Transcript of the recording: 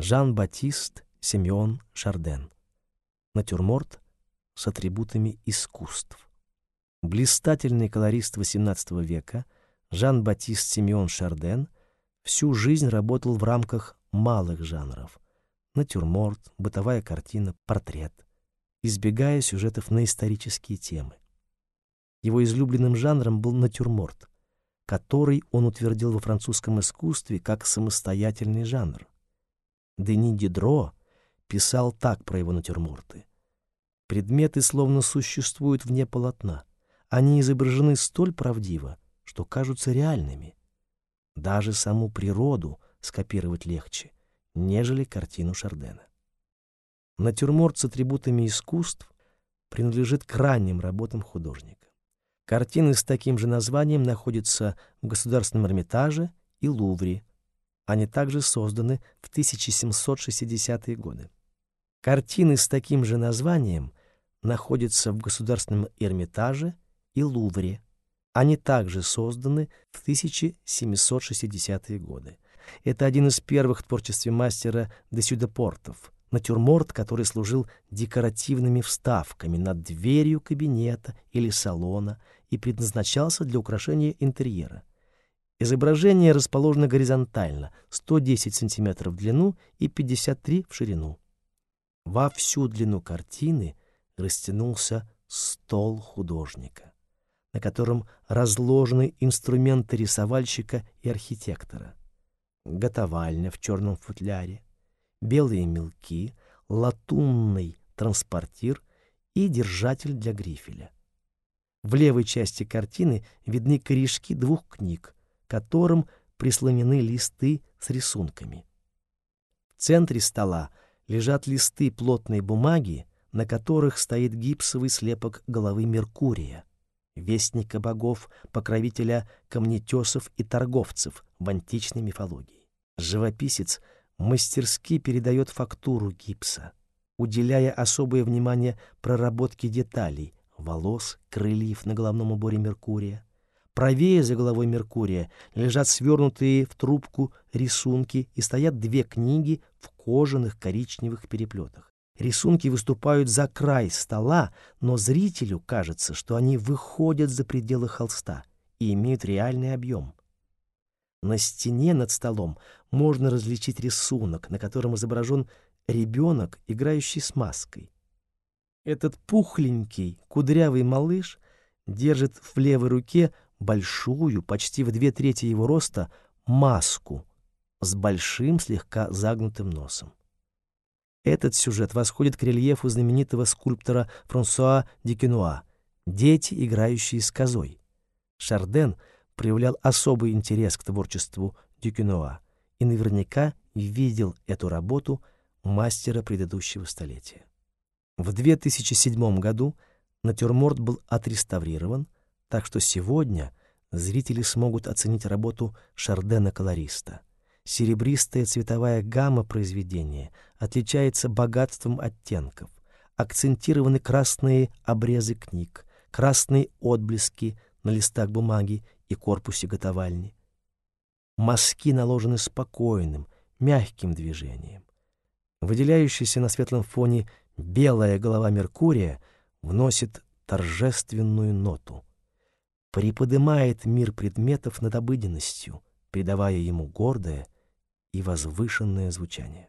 Жан-Батист Симеон Шарден. Натюрморт с атрибутами искусств. Блистательный колорист XVIII века Жан-Батист Симеон Шарден всю жизнь работал в рамках малых жанров — натюрморт, бытовая картина, портрет, избегая сюжетов на исторические темы. Его излюбленным жанром был натюрморт, который он утвердил во французском искусстве как самостоятельный жанр. Дени Дидро писал так про его натюрморты. Предметы словно существуют вне полотна. Они изображены столь правдиво, что кажутся реальными. Даже саму природу скопировать легче, нежели картину Шардена. Натюрморт с атрибутами искусств принадлежит к ранним работам художника. Картины с таким же названием находятся в Государственном Эрмитаже и Лувре. Они также созданы в 1760-е годы. Картины с таким же названием находятся в Государственном Эрмитаже и Лувре. Они также созданы в 1760-е годы. Это один из первых в творчестве мастера де Сюдепортов, натюрморт, который служил декоративными вставками над дверью кабинета или салона и предназначался для украшения интерьера. Изображение расположено горизонтально, 110 см в длину и 53 в ширину. Во всю длину картины растянулся стол художника, на котором разложены инструменты рисовальщика и архитектора. Готовальня в черном футляре, белые мелки, латунный транспортир и держатель для грифеля. В левой части картины видны корешки двух книг, которым прислонены листы с рисунками. В центре стола лежат листы плотной бумаги, на которых стоит гипсовый слепок головы Меркурия, вестника богов, покровителя камнетесов и торговцев в античной мифологии. Живописец мастерски передает фактуру гипса, уделяя особое внимание проработке деталей, волос, крыльев на головном уборе Меркурия. Правее за головой Меркурия лежат свернутые в трубку рисунки и стоят две книги в кожаных коричневых переплетах. Рисунки выступают за край стола, но зрителю кажется, что они выходят за пределы холста и имеют реальный объем. На стене над столом можно различить рисунок, на котором изображен ребенок, играющий с маской. Этот пухленький, кудрявый малыш держит в левой руке большую, почти в две трети его роста, маску с большим слегка загнутым носом. Этот сюжет восходит к рельефу знаменитого скульптора Франсуа Дикенуа «Дети, играющие с козой». Шарден проявлял особый интерес к творчеству Дюкенуа и наверняка видел эту работу мастера предыдущего столетия. В 2007 году натюрморт был отреставрирован, так что сегодня зрители смогут оценить работу Шардена-колориста. Серебристая цветовая гамма произведения отличается богатством оттенков. Акцентированы красные обрезы книг, красные отблески на листах бумаги и корпусе готовальни. Мазки наложены спокойным, мягким движением. Выделяющийся на светлом фоне белая голова Меркурия вносит торжественную ноту, приподнимает мир предметов над обыденностью, придавая ему гордое и возвышенное звучание.